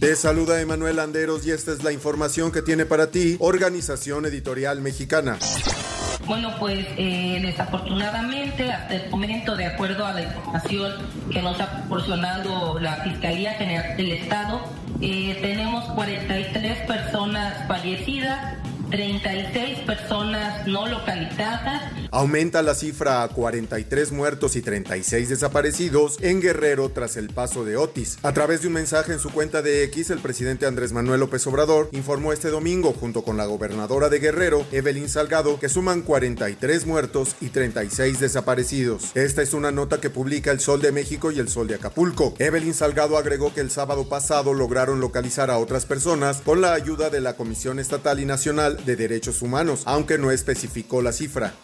Te saluda Emanuel Anderos y esta es la información que tiene para ti Organización Editorial Mexicana. Bueno, pues eh, desafortunadamente hasta el momento, de acuerdo a la información que nos ha proporcionado la Fiscalía General del Estado, eh, tenemos 43 personas fallecidas, 36 personas no localizadas. Aumenta la cifra a 43 muertos y 36 desaparecidos en Guerrero tras el paso de Otis. A través de un mensaje en su cuenta de X, el presidente Andrés Manuel López Obrador informó este domingo, junto con la gobernadora de Guerrero, Evelyn Salgado, que suman 43 muertos y 36 desaparecidos. Esta es una nota que publica El Sol de México y El Sol de Acapulco. Evelyn Salgado agregó que el sábado pasado lograron localizar a otras personas con la ayuda de la Comisión Estatal y Nacional de Derechos Humanos, aunque no especificó la cifra.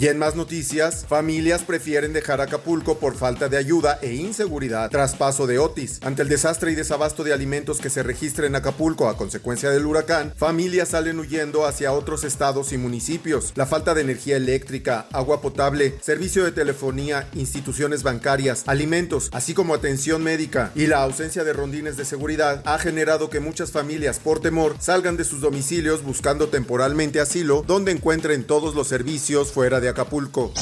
Y en más noticias, familias prefieren dejar Acapulco por falta de ayuda e inseguridad tras paso de Otis. Ante el desastre y desabasto de alimentos que se registra en Acapulco a consecuencia del huracán, familias salen huyendo hacia otros estados y municipios. La falta de energía eléctrica, agua potable, servicio de telefonía, instituciones bancarias, alimentos, así como atención médica y la ausencia de rondines de seguridad ha generado que muchas familias por temor salgan de sus domicilios buscando temporalmente asilo donde encuentren todos los servicios fuera de Acapulco.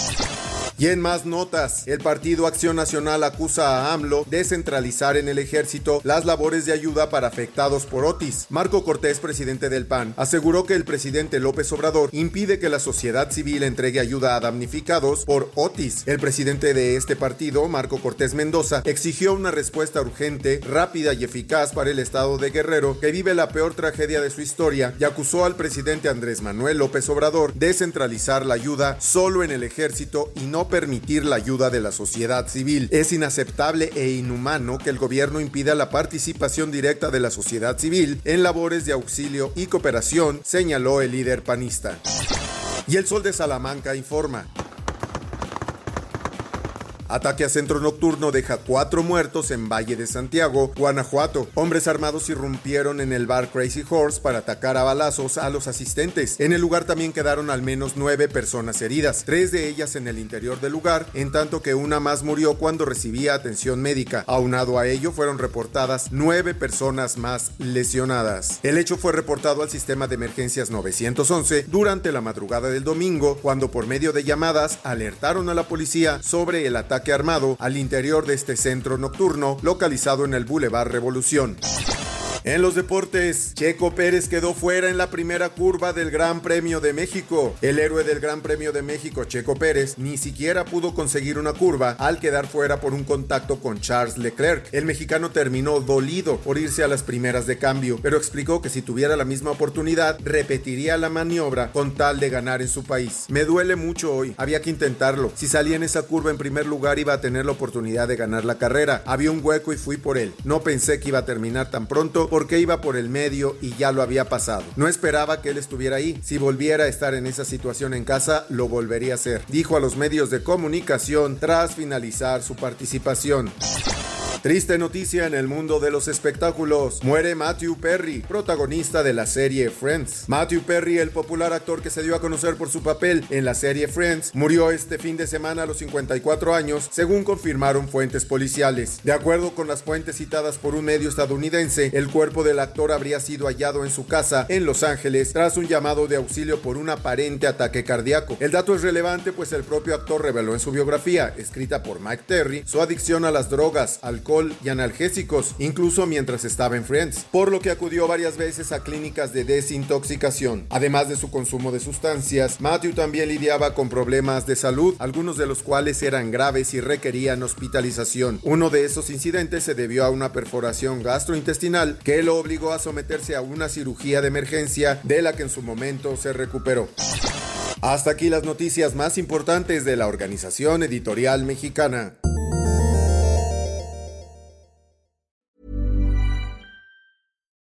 Y en más notas, el Partido Acción Nacional acusa a AMLO de centralizar en el ejército las labores de ayuda para afectados por Otis. Marco Cortés, presidente del PAN, aseguró que el presidente López Obrador impide que la sociedad civil entregue ayuda a damnificados por Otis. El presidente de este partido, Marco Cortés Mendoza, exigió una respuesta urgente, rápida y eficaz para el estado de Guerrero, que vive la peor tragedia de su historia, y acusó al presidente Andrés Manuel López Obrador de centralizar la ayuda solo en el ejército y no permitir la ayuda de la sociedad civil. Es inaceptable e inhumano que el gobierno impida la participación directa de la sociedad civil en labores de auxilio y cooperación, señaló el líder panista. Y el Sol de Salamanca informa. Ataque a centro nocturno deja cuatro muertos en Valle de Santiago, Guanajuato. Hombres armados irrumpieron en el bar Crazy Horse para atacar a balazos a los asistentes. En el lugar también quedaron al menos nueve personas heridas, tres de ellas en el interior del lugar, en tanto que una más murió cuando recibía atención médica. Aunado a ello, fueron reportadas nueve personas más lesionadas. El hecho fue reportado al sistema de emergencias 911 durante la madrugada del domingo, cuando por medio de llamadas alertaron a la policía sobre el ataque armado al interior de este centro nocturno localizado en el Boulevard Revolución. En los deportes, Checo Pérez quedó fuera en la primera curva del Gran Premio de México. El héroe del Gran Premio de México, Checo Pérez, ni siquiera pudo conseguir una curva al quedar fuera por un contacto con Charles Leclerc. El mexicano terminó dolido por irse a las primeras de cambio, pero explicó que si tuviera la misma oportunidad, repetiría la maniobra con tal de ganar en su país. Me duele mucho hoy, había que intentarlo. Si salía en esa curva en primer lugar iba a tener la oportunidad de ganar la carrera. Había un hueco y fui por él. No pensé que iba a terminar tan pronto porque iba por el medio y ya lo había pasado. No esperaba que él estuviera ahí. Si volviera a estar en esa situación en casa, lo volvería a hacer, dijo a los medios de comunicación tras finalizar su participación. Triste noticia en el mundo de los espectáculos. Muere Matthew Perry, protagonista de la serie Friends. Matthew Perry, el popular actor que se dio a conocer por su papel en la serie Friends, murió este fin de semana a los 54 años, según confirmaron fuentes policiales. De acuerdo con las fuentes citadas por un medio estadounidense, el cuerpo del actor habría sido hallado en su casa en Los Ángeles tras un llamado de auxilio por un aparente ataque cardíaco. El dato es relevante pues el propio actor reveló en su biografía, escrita por Mike Terry, su adicción a las drogas, alcohol, y analgésicos, incluso mientras estaba en Friends, por lo que acudió varias veces a clínicas de desintoxicación. Además de su consumo de sustancias, Matthew también lidiaba con problemas de salud, algunos de los cuales eran graves y requerían hospitalización. Uno de esos incidentes se debió a una perforación gastrointestinal que lo obligó a someterse a una cirugía de emergencia de la que en su momento se recuperó. Hasta aquí las noticias más importantes de la Organización Editorial Mexicana.